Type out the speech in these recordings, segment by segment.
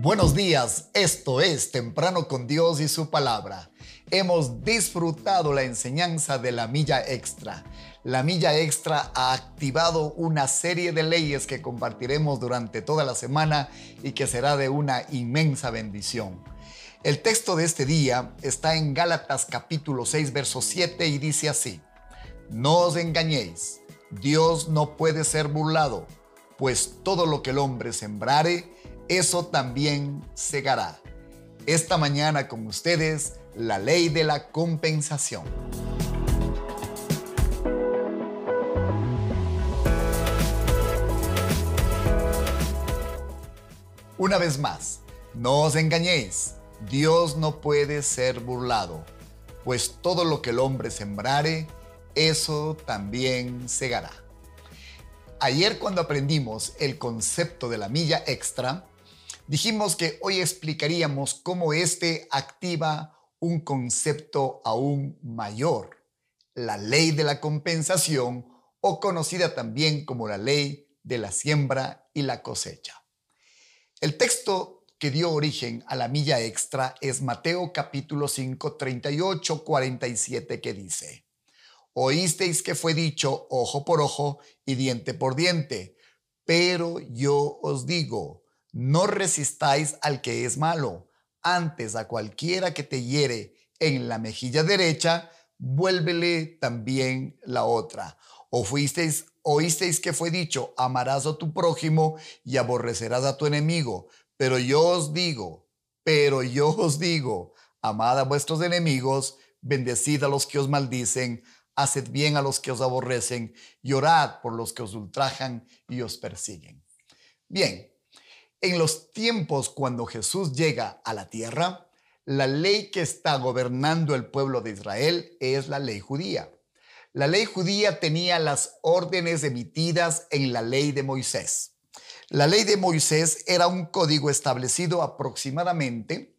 Buenos días, esto es Temprano con Dios y su palabra. Hemos disfrutado la enseñanza de la milla extra. La milla extra ha activado una serie de leyes que compartiremos durante toda la semana y que será de una inmensa bendición. El texto de este día está en Gálatas capítulo 6 verso 7 y dice así, No os engañéis, Dios no puede ser burlado, pues todo lo que el hombre sembrare, eso también segará. Esta mañana con ustedes, la ley de la compensación. Una vez más, no os engañéis, Dios no puede ser burlado, pues todo lo que el hombre sembrare, eso también segará. Ayer cuando aprendimos el concepto de la milla extra, Dijimos que hoy explicaríamos cómo este activa un concepto aún mayor, la ley de la compensación o conocida también como la ley de la siembra y la cosecha. El texto que dio origen a la milla extra es Mateo capítulo 5, 38, 47 que dice, Oísteis que fue dicho ojo por ojo y diente por diente, pero yo os digo, no resistáis al que es malo, antes a cualquiera que te hiere en la mejilla derecha, vuélvele también la otra. O fuisteis, oísteis que fue dicho, amarás a tu prójimo y aborrecerás a tu enemigo. Pero yo os digo, pero yo os digo, amad a vuestros enemigos, bendecid a los que os maldicen, haced bien a los que os aborrecen, y orad por los que os ultrajan y os persiguen. Bien, en los tiempos cuando Jesús llega a la tierra, la ley que está gobernando el pueblo de Israel es la ley judía. La ley judía tenía las órdenes emitidas en la ley de Moisés. La ley de Moisés era un código establecido aproximadamente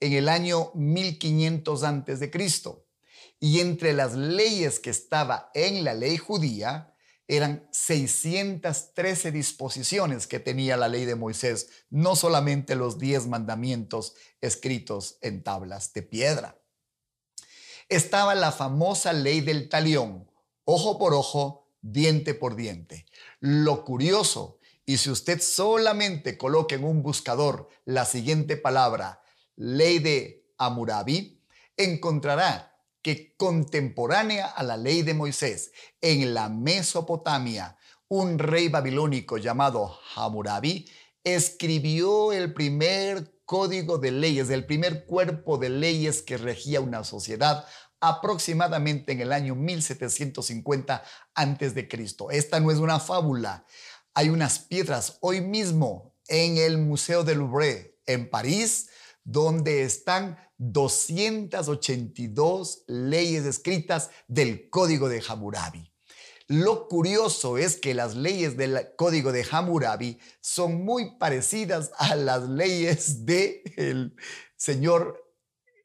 en el año 1500 antes de Cristo. Y entre las leyes que estaba en la ley judía eran 613 disposiciones que tenía la ley de Moisés, no solamente los 10 mandamientos escritos en tablas de piedra. Estaba la famosa ley del talión, ojo por ojo, diente por diente. Lo curioso, y si usted solamente coloca en un buscador la siguiente palabra, ley de Amurabi, encontrará que contemporánea a la ley de Moisés, en la Mesopotamia, un rey babilónico llamado Hammurabi escribió el primer código de leyes, el primer cuerpo de leyes que regía una sociedad aproximadamente en el año 1750 antes de Cristo. Esta no es una fábula. Hay unas piedras hoy mismo en el Museo del Louvre en París donde están 282 leyes escritas del Código de Hammurabi. Lo curioso es que las leyes del Código de Hammurabi son muy parecidas a las leyes del Señor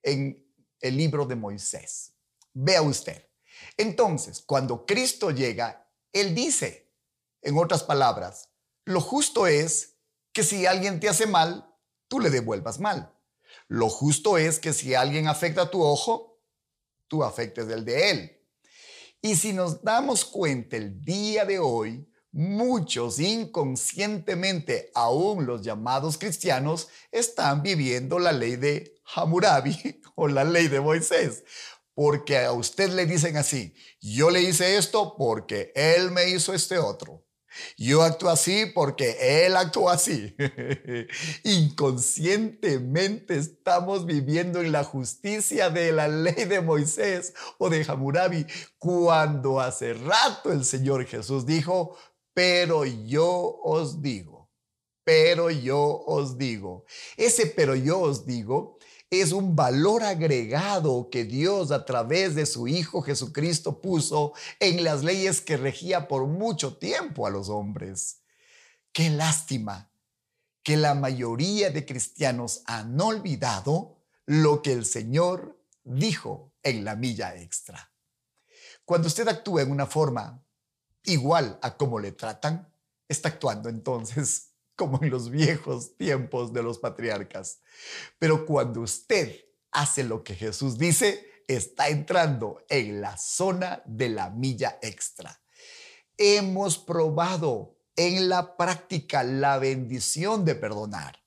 en el libro de Moisés. Vea usted. Entonces, cuando Cristo llega, Él dice, en otras palabras, lo justo es que si alguien te hace mal, tú le devuelvas mal. Lo justo es que si alguien afecta tu ojo, tú afectes el de él. Y si nos damos cuenta el día de hoy, muchos inconscientemente, aún los llamados cristianos, están viviendo la ley de Hammurabi o la ley de Moisés. Porque a usted le dicen así, yo le hice esto porque él me hizo este otro. Yo actúo así porque él actuó así. Inconscientemente estamos viviendo en la justicia de la ley de Moisés o de Hammurabi cuando hace rato el Señor Jesús dijo, pero yo os digo, pero yo os digo. Ese pero yo os digo es un valor agregado que Dios a través de su Hijo Jesucristo puso en las leyes que regía por mucho tiempo a los hombres. Qué lástima que la mayoría de cristianos han olvidado lo que el Señor dijo en la milla extra. Cuando usted actúa en una forma igual a como le tratan, está actuando entonces como en los viejos tiempos de los patriarcas. Pero cuando usted hace lo que Jesús dice, está entrando en la zona de la milla extra. Hemos probado en la práctica la bendición de perdonar.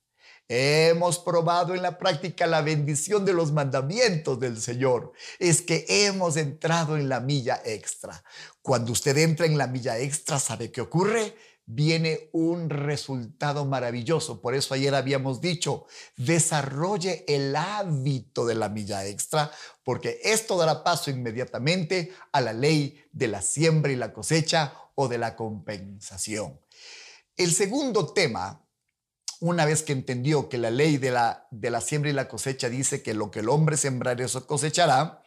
Hemos probado en la práctica la bendición de los mandamientos del Señor. Es que hemos entrado en la milla extra. Cuando usted entra en la milla extra, ¿sabe qué ocurre? Viene un resultado maravilloso. Por eso ayer habíamos dicho, desarrolle el hábito de la milla extra, porque esto dará paso inmediatamente a la ley de la siembra y la cosecha o de la compensación. El segundo tema, una vez que entendió que la ley de la, de la siembra y la cosecha dice que lo que el hombre sembrará, eso cosechará,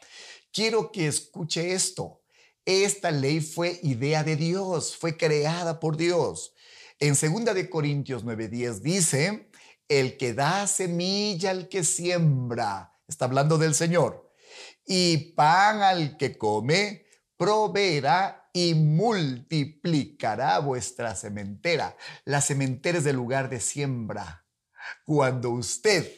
quiero que escuche esto. Esta ley fue idea de Dios, fue creada por Dios. En 2 de Corintios 9:10 dice, el que da semilla al que siembra, está hablando del Señor, y pan al que come, proveerá y multiplicará vuestra sementera. La sementera es el lugar de siembra. Cuando usted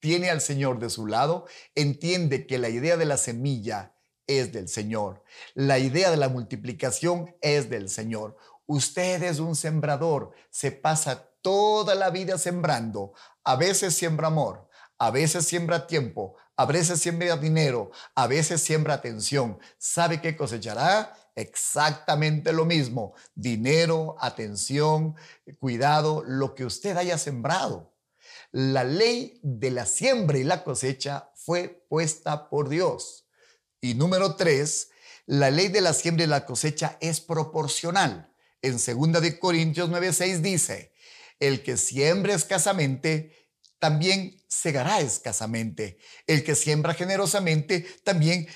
tiene al Señor de su lado, entiende que la idea de la semilla es del Señor. La idea de la multiplicación es del Señor. Usted es un sembrador, se pasa toda la vida sembrando. A veces siembra amor, a veces siembra tiempo, a veces siembra dinero, a veces siembra atención. ¿Sabe qué cosechará? Exactamente lo mismo. Dinero, atención, cuidado, lo que usted haya sembrado. La ley de la siembra y la cosecha fue puesta por Dios. Y número tres, la ley de la siembra y la cosecha es proporcional. En 2 de Corintios 9:6 dice, el que siembra escasamente, también segará escasamente. El que siembra generosamente, también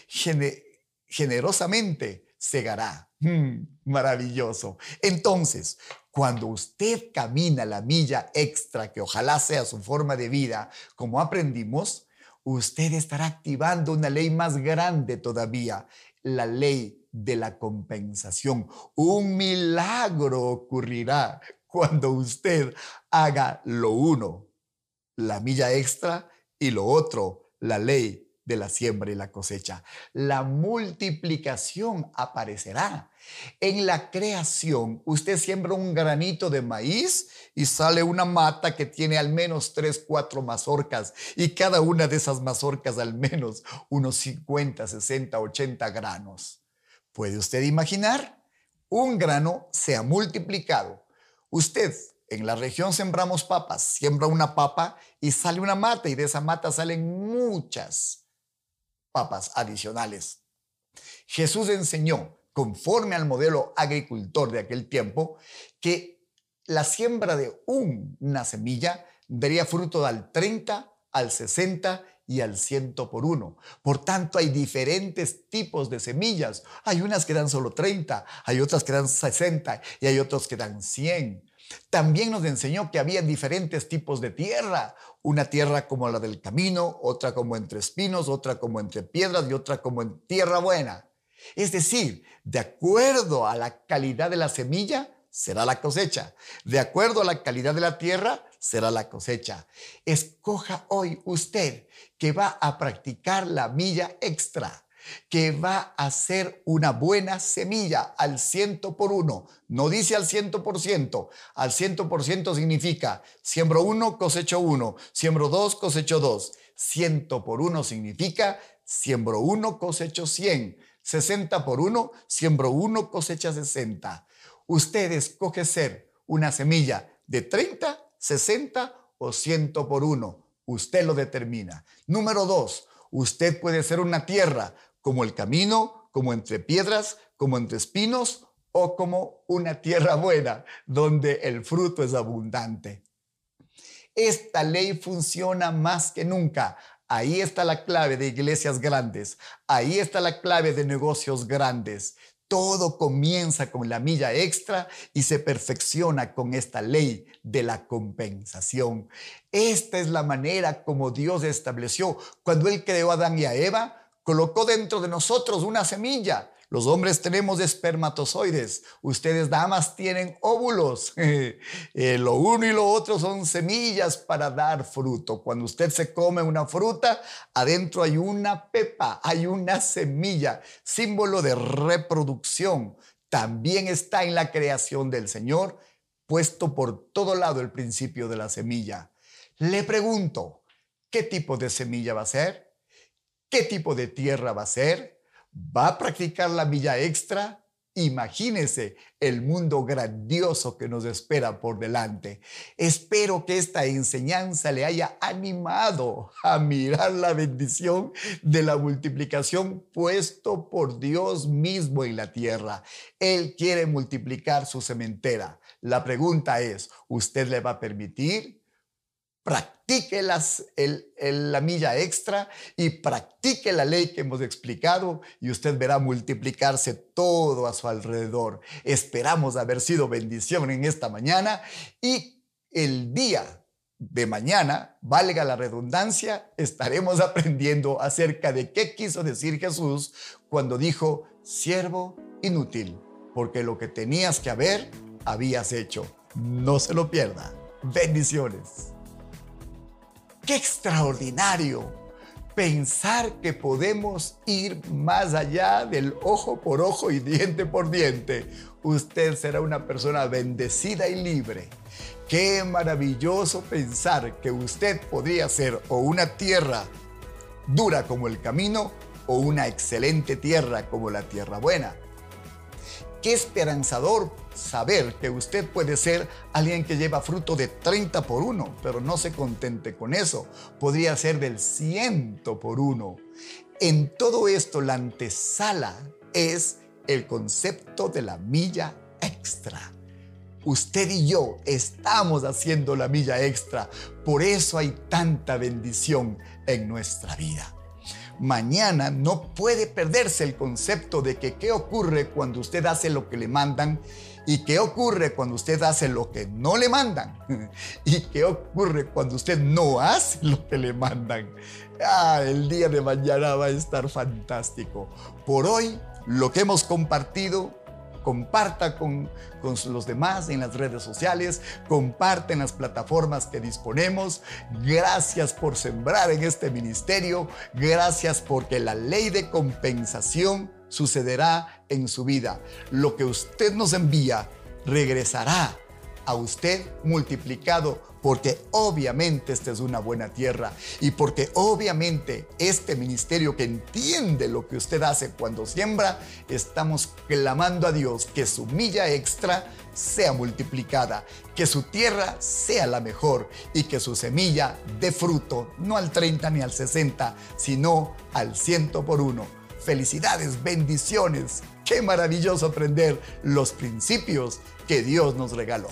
generosamente segará. Mm, maravilloso. Entonces, cuando usted camina la milla extra, que ojalá sea su forma de vida, como aprendimos, usted estará activando una ley más grande todavía, la ley de la compensación. Un milagro ocurrirá cuando usted haga lo uno, la milla extra, y lo otro, la ley de la siembra y la cosecha. La multiplicación aparecerá. En la creación, usted siembra un granito de maíz y sale una mata que tiene al menos 3, 4 mazorcas y cada una de esas mazorcas al menos unos 50, 60, 80 granos. ¿Puede usted imaginar? Un grano se ha multiplicado. Usted en la región sembramos papas, siembra una papa y sale una mata y de esa mata salen muchas papas adicionales. Jesús enseñó, conforme al modelo agricultor de aquel tiempo, que la siembra de una semilla daría fruto al 30, al 60 y al 100 por uno. Por tanto, hay diferentes tipos de semillas. Hay unas que dan solo 30, hay otras que dan 60 y hay otros que dan 100. También nos enseñó que había diferentes tipos de tierra, una tierra como la del camino, otra como entre espinos, otra como entre piedras y otra como en tierra buena. Es decir, de acuerdo a la calidad de la semilla, será la cosecha. De acuerdo a la calidad de la tierra, será la cosecha. Escoja hoy usted que va a practicar la milla extra que va a ser una buena semilla al ciento por uno. No dice al ciento por ciento. Al ciento por ciento significa siembro uno, cosecho uno. Siembro dos, cosecho dos. Ciento por uno significa siembro uno, cosecho cien. Sesenta por uno, siembro uno, cosecha sesenta. Usted escoge ser una semilla de 30, 60 o ciento por uno. Usted lo determina. Número dos, usted puede ser una tierra como el camino, como entre piedras, como entre espinos o como una tierra buena donde el fruto es abundante. Esta ley funciona más que nunca. Ahí está la clave de iglesias grandes. Ahí está la clave de negocios grandes. Todo comienza con la milla extra y se perfecciona con esta ley de la compensación. Esta es la manera como Dios estableció cuando Él creó a Adán y a Eva colocó dentro de nosotros una semilla. Los hombres tenemos espermatozoides, ustedes damas tienen óvulos. Eh, lo uno y lo otro son semillas para dar fruto. Cuando usted se come una fruta, adentro hay una pepa, hay una semilla, símbolo de reproducción. También está en la creación del Señor, puesto por todo lado el principio de la semilla. Le pregunto, ¿qué tipo de semilla va a ser? ¿Qué tipo de tierra va a ser? ¿Va a practicar la milla extra? Imagínese el mundo grandioso que nos espera por delante. Espero que esta enseñanza le haya animado a mirar la bendición de la multiplicación puesto por Dios mismo en la tierra. Él quiere multiplicar su cementera. La pregunta es, ¿usted le va a permitir? Practique las, la milla extra y practique la ley que hemos explicado y usted verá multiplicarse todo a su alrededor. Esperamos haber sido bendición en esta mañana y el día de mañana, valga la redundancia, estaremos aprendiendo acerca de qué quiso decir Jesús cuando dijo, siervo inútil, porque lo que tenías que haber, habías hecho. No se lo pierda. Bendiciones. Qué extraordinario pensar que podemos ir más allá del ojo por ojo y diente por diente. Usted será una persona bendecida y libre. Qué maravilloso pensar que usted podría ser o una tierra dura como el camino o una excelente tierra como la tierra buena. Qué esperanzador saber que usted puede ser alguien que lleva fruto de 30 por 1, pero no se contente con eso. Podría ser del 100 por 1. En todo esto, la antesala es el concepto de la milla extra. Usted y yo estamos haciendo la milla extra. Por eso hay tanta bendición en nuestra vida mañana no puede perderse el concepto de que qué ocurre cuando usted hace lo que le mandan y qué ocurre cuando usted hace lo que no le mandan y qué ocurre cuando usted no hace lo que le mandan. Ah, el día de mañana va a estar fantástico. Por hoy, lo que hemos compartido comparta con, con, los demás en las redes sociales, comparte en las plataformas que disponemos. Gracias por sembrar en este ministerio, gracias porque la ley de compensación sucederá en su vida. Lo que usted nos envía regresará a usted multiplicado porque obviamente esta es una buena tierra y porque obviamente este ministerio que entiende lo que usted hace cuando siembra, estamos clamando a Dios que su milla extra sea multiplicada, que su tierra sea la mejor y que su semilla dé fruto, no al 30 ni al 60, sino al ciento por uno. Felicidades, bendiciones. Qué maravilloso aprender los principios que Dios nos regaló.